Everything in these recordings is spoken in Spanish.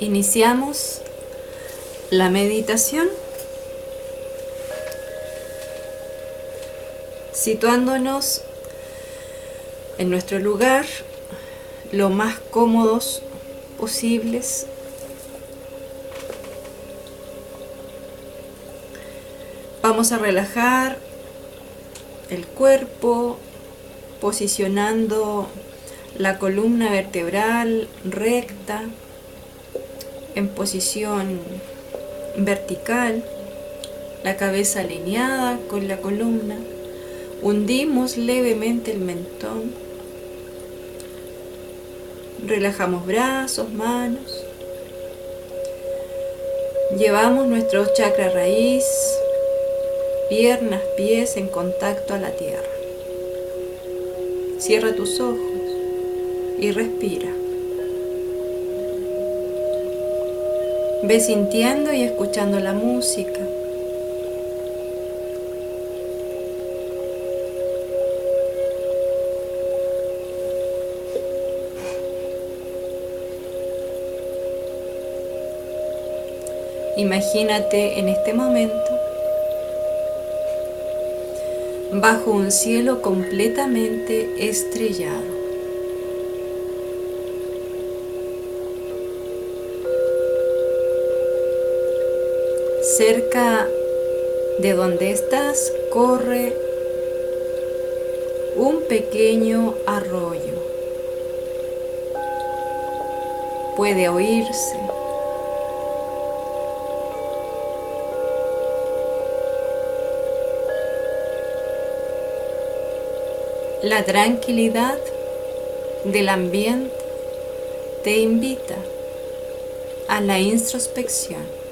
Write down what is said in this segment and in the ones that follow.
Iniciamos la meditación situándonos en nuestro lugar lo más cómodos posibles. Vamos a relajar el cuerpo posicionando la columna vertebral recta en posición vertical, la cabeza alineada con la columna. Hundimos levemente el mentón. Relajamos brazos, manos. Llevamos nuestro chakra raíz, piernas, pies en contacto a la tierra. Cierra tus ojos y respira. Ve sintiendo y escuchando la música. Imagínate en este momento bajo un cielo completamente estrellado. Cerca de donde estás corre un pequeño arroyo. Puede oírse. La tranquilidad del ambiente te invita a la introspección.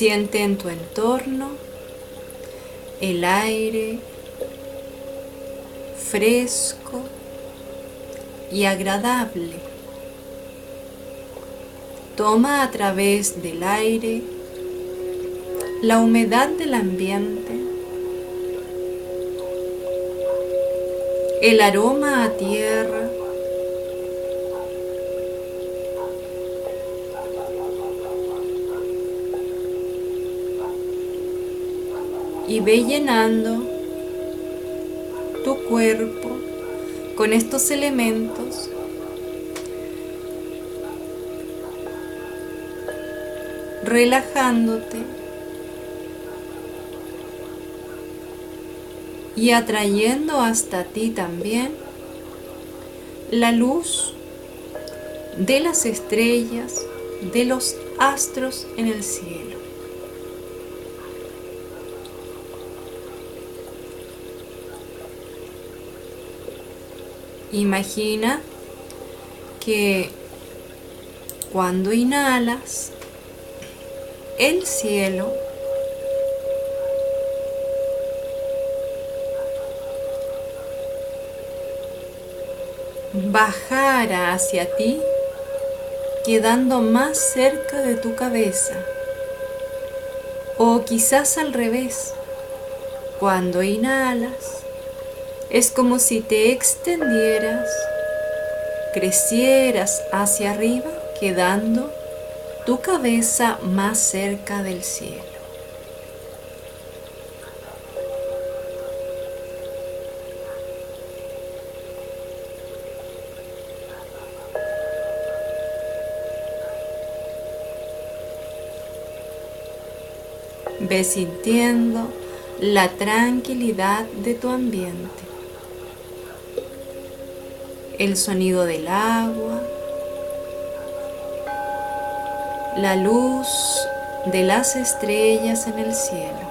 Siente en tu entorno el aire fresco y agradable. Toma a través del aire la humedad del ambiente, el aroma a tierra, y ve llenando tu cuerpo con estos elementos relajándote y atrayendo hasta ti también la luz de las estrellas, de los astros en el cielo. Imagina que cuando inhalas, el cielo bajara hacia ti, quedando más cerca de tu cabeza. O quizás al revés, cuando inhalas, es como si te extendieras, crecieras hacia arriba, quedando tu cabeza más cerca del cielo. Ve sintiendo la tranquilidad de tu ambiente el sonido del agua, la luz de las estrellas en el cielo.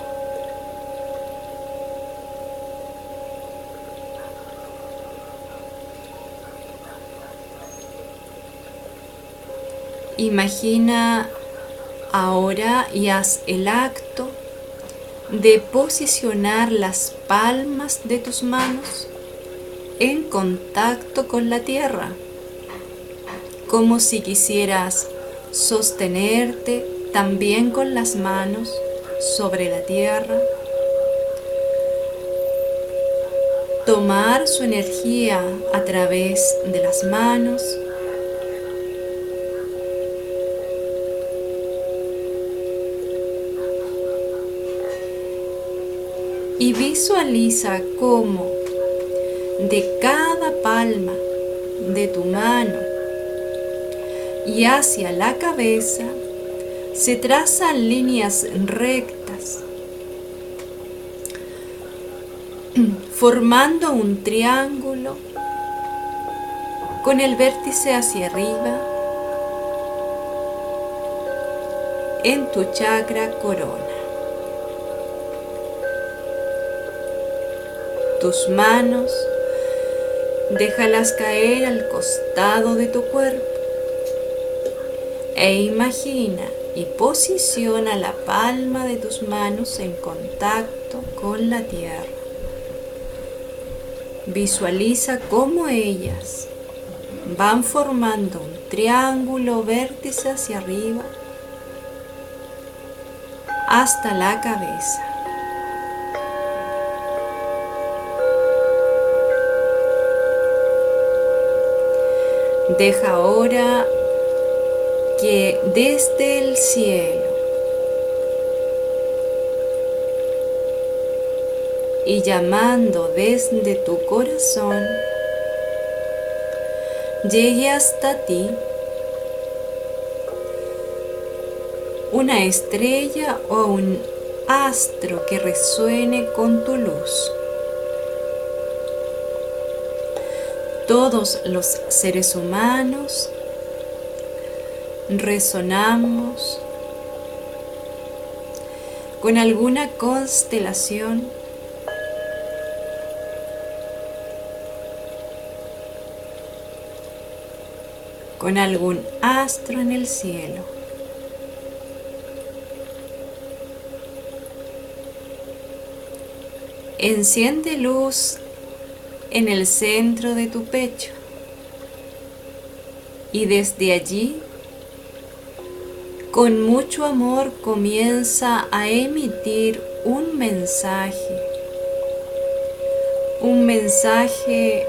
Imagina ahora y haz el acto de posicionar las palmas de tus manos en contacto con la tierra, como si quisieras sostenerte también con las manos sobre la tierra, tomar su energía a través de las manos. Y visualiza cómo de cada palma de tu mano y hacia la cabeza se trazan líneas rectas, formando un triángulo con el vértice hacia arriba en tu chakra corona. Tus manos déjalas caer al costado de tu cuerpo e imagina y posiciona la palma de tus manos en contacto con la tierra. Visualiza cómo ellas van formando un triángulo vértice hacia arriba hasta la cabeza. Deja ahora que desde el cielo y llamando desde tu corazón, llegue hasta ti una estrella o un astro que resuene con tu luz. Todos los seres humanos resonamos con alguna constelación con algún astro en el cielo. Enciende luz en el centro de tu pecho y desde allí con mucho amor comienza a emitir un mensaje, un mensaje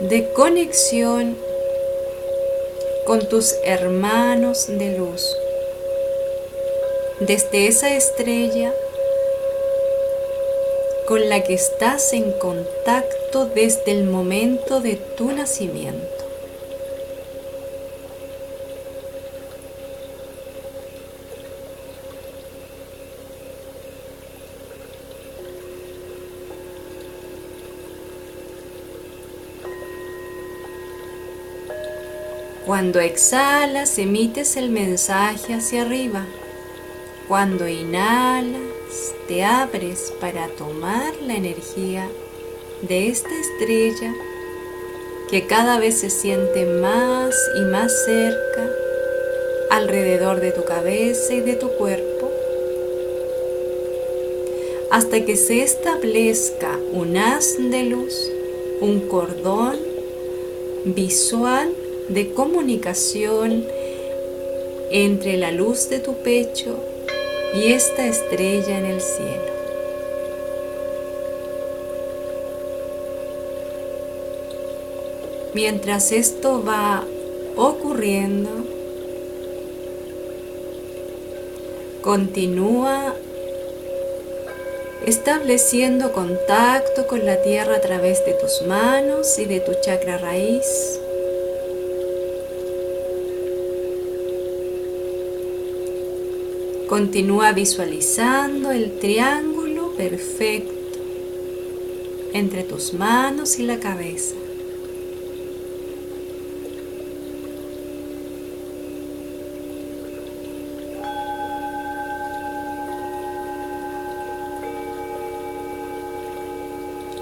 de conexión con tus hermanos de luz. Desde esa estrella con la que estás en contacto desde el momento de tu nacimiento. Cuando exhalas, emites el mensaje hacia arriba. Cuando inhalas, te abres para tomar la energía de esta estrella que cada vez se siente más y más cerca alrededor de tu cabeza y de tu cuerpo hasta que se establezca un haz de luz, un cordón visual de comunicación entre la luz de tu pecho y esta estrella en el cielo. Mientras esto va ocurriendo, continúa estableciendo contacto con la tierra a través de tus manos y de tu chakra raíz. Continúa visualizando el triángulo perfecto entre tus manos y la cabeza.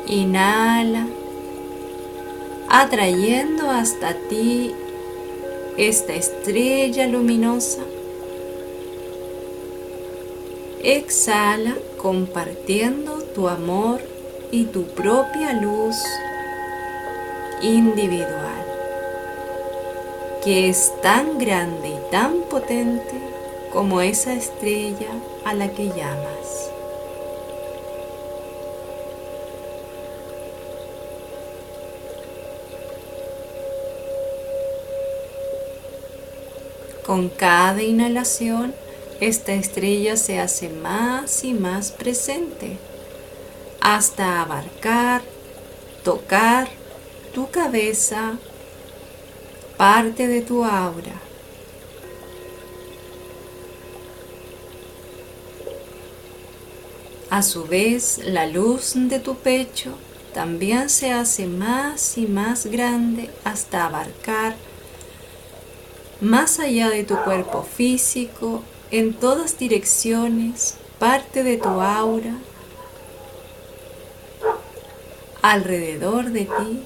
Inhala, atrayendo hasta ti esta estrella luminosa Exhala compartiendo tu amor y tu propia luz individual, que es tan grande y tan potente como esa estrella a la que llamas. Con cada inhalación, esta estrella se hace más y más presente hasta abarcar, tocar tu cabeza, parte de tu aura. A su vez, la luz de tu pecho también se hace más y más grande hasta abarcar más allá de tu cuerpo físico, en todas direcciones, parte de tu aura, alrededor de ti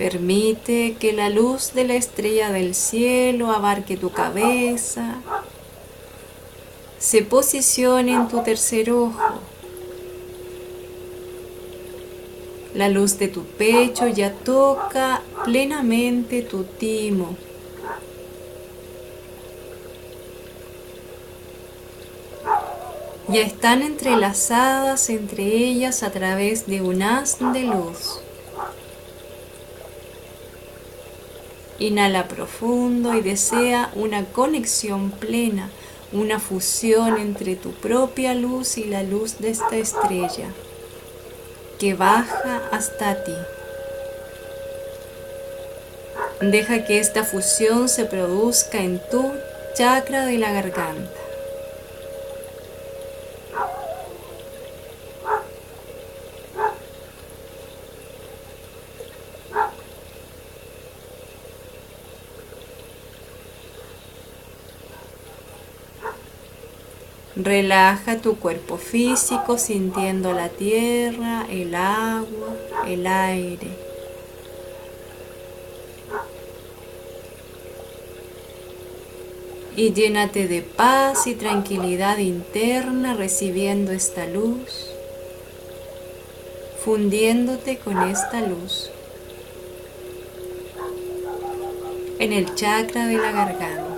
Permite que la luz de la estrella del cielo abarque tu cabeza, se posicione en tu tercer ojo. La luz de tu pecho ya toca plenamente tu timo. Ya están entrelazadas entre ellas a través de un haz de luz. Inhala profundo y desea una conexión plena, una fusión entre tu propia luz y la luz de esta estrella que baja hasta ti. Deja que esta fusión se produzca en tu chakra de la garganta. Relaja tu cuerpo físico sintiendo la tierra, el agua, el aire. Y llénate de paz y tranquilidad interna recibiendo esta luz, fundiéndote con esta luz en el chakra de la garganta.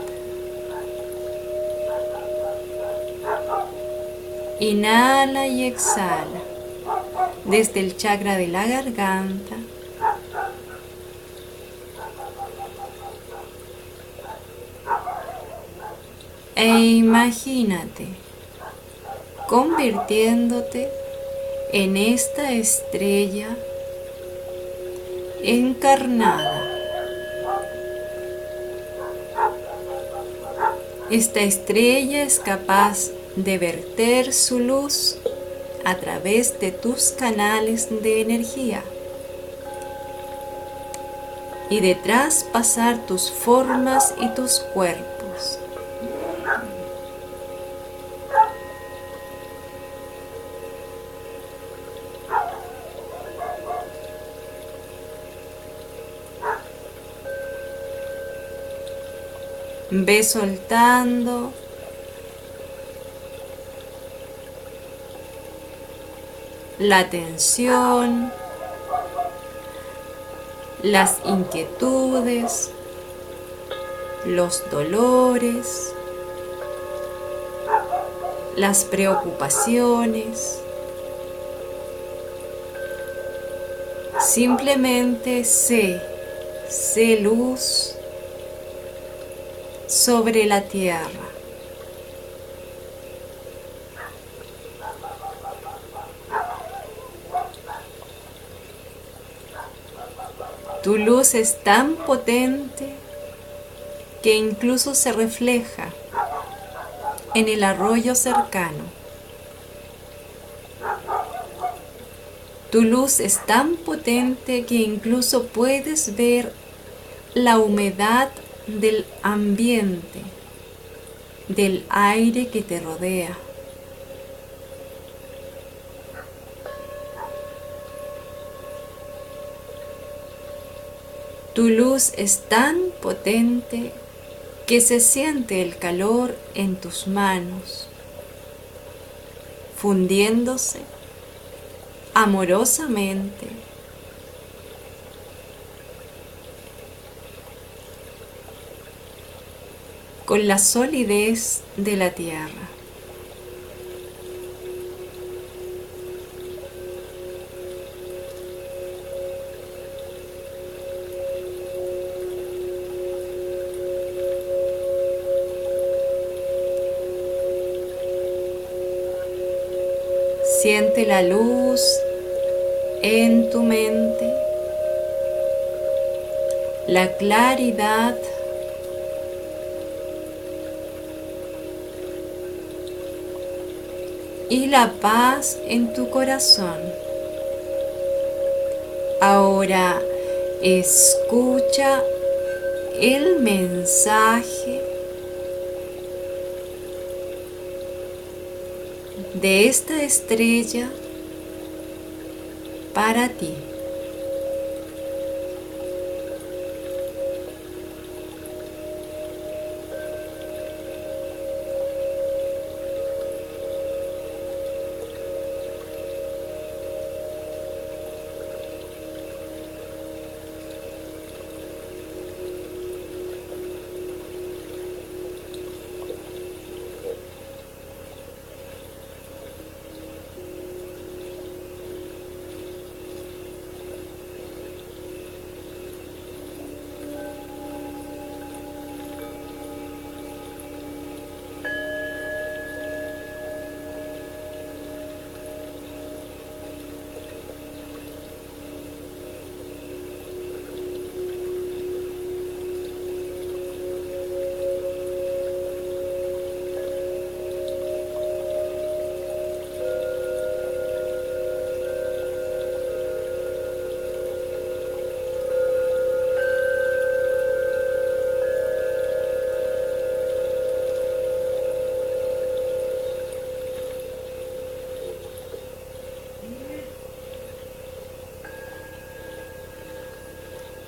Inhala y exhala desde el chakra de la garganta. E imagínate convirtiéndote en esta estrella encarnada. Esta estrella es capaz de verter su luz a través de tus canales de energía y detrás pasar tus formas y tus cuerpos. Ve soltando la tensión, las inquietudes, los dolores, las preocupaciones. Simplemente sé, sé luz sobre la tierra. Tu luz es tan potente que incluso se refleja en el arroyo cercano. Tu luz es tan potente que incluso puedes ver la humedad del ambiente, del aire que te rodea. Tu luz es tan potente que se siente el calor en tus manos, fundiéndose amorosamente con la solidez de la tierra. Siente la luz en tu mente, la claridad y la paz en tu corazón. Ahora escucha el mensaje de esta estrella para ti.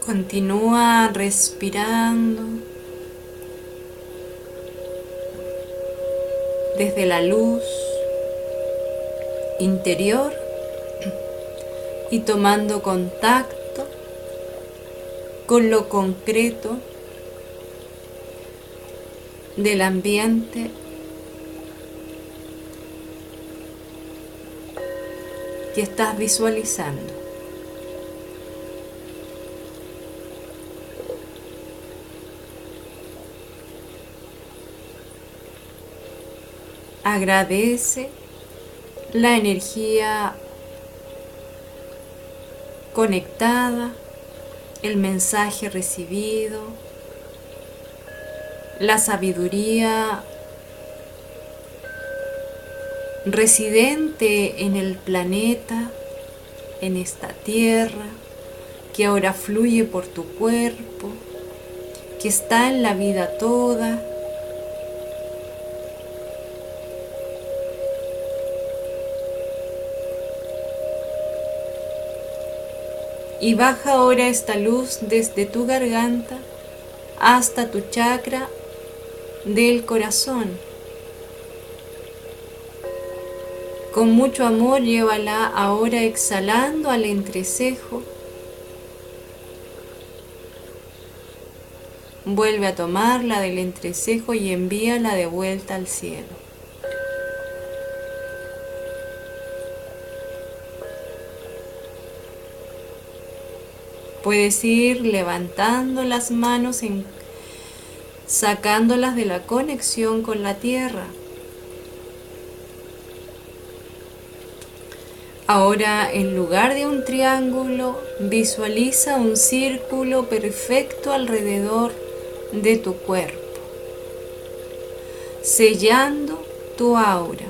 Continúa respirando desde la luz interior y tomando contacto con lo concreto del ambiente que estás visualizando. Agradece la energía conectada, el mensaje recibido, la sabiduría residente en el planeta, en esta tierra, que ahora fluye por tu cuerpo, que está en la vida toda y baja ahora esta luz desde tu garganta hasta tu chakra del corazón. Con mucho amor llévala ahora exhalando al entrecejo. Vuelve a tomarla del entrecejo y envíala de vuelta al cielo. Puedes ir levantando las manos, sacándolas de la conexión con la tierra. Ahora, en lugar de un triángulo, visualiza un círculo perfecto alrededor de tu cuerpo, sellando tu aura,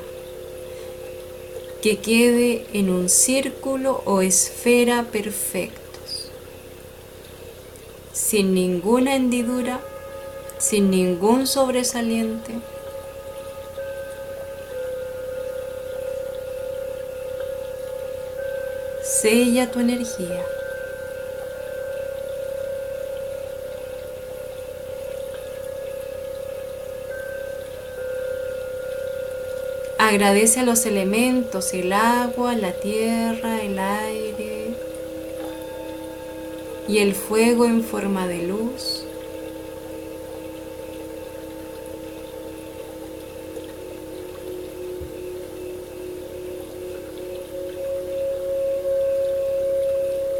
que quede en un círculo o esfera perfecta sin ninguna hendidura, sin ningún sobresaliente. Sella tu energía. Agradece a los elementos, el agua, la tierra, el aire y el fuego en forma de luz.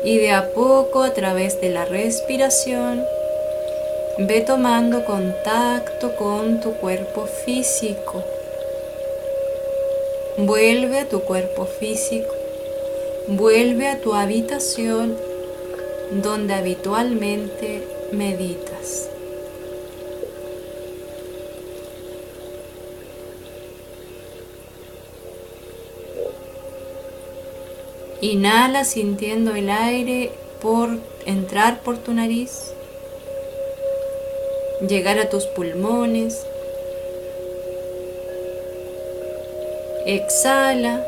Y de a poco a través de la respiración ve tomando contacto con tu cuerpo físico. Vuelve a tu cuerpo físico, vuelve a tu habitación donde habitualmente meditas. Inhala sintiendo el aire por entrar por tu nariz, llegar a tus pulmones Exhala.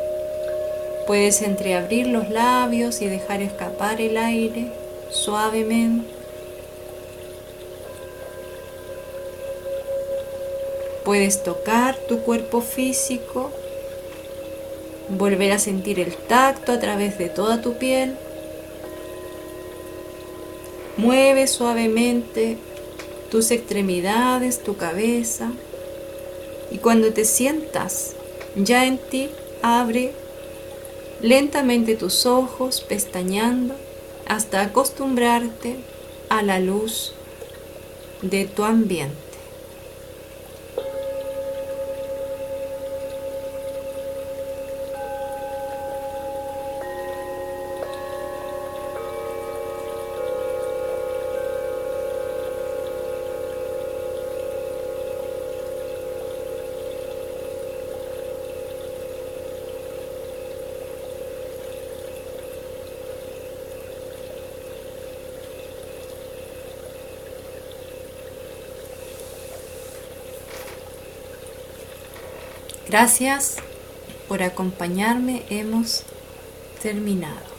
Puedes entreabrir los labios y dejar escapar el aire suavemente. Puedes tocar tu cuerpo físico, volver a sentir el tacto a través de toda tu piel. Mueve suavemente tus extremidades, tu cabeza. Y cuando te sientas ya en ti abre lentamente tus ojos pestañando hasta acostumbrarte a la luz de tu ambiente. Gracias por acompañarme. Hemos terminado.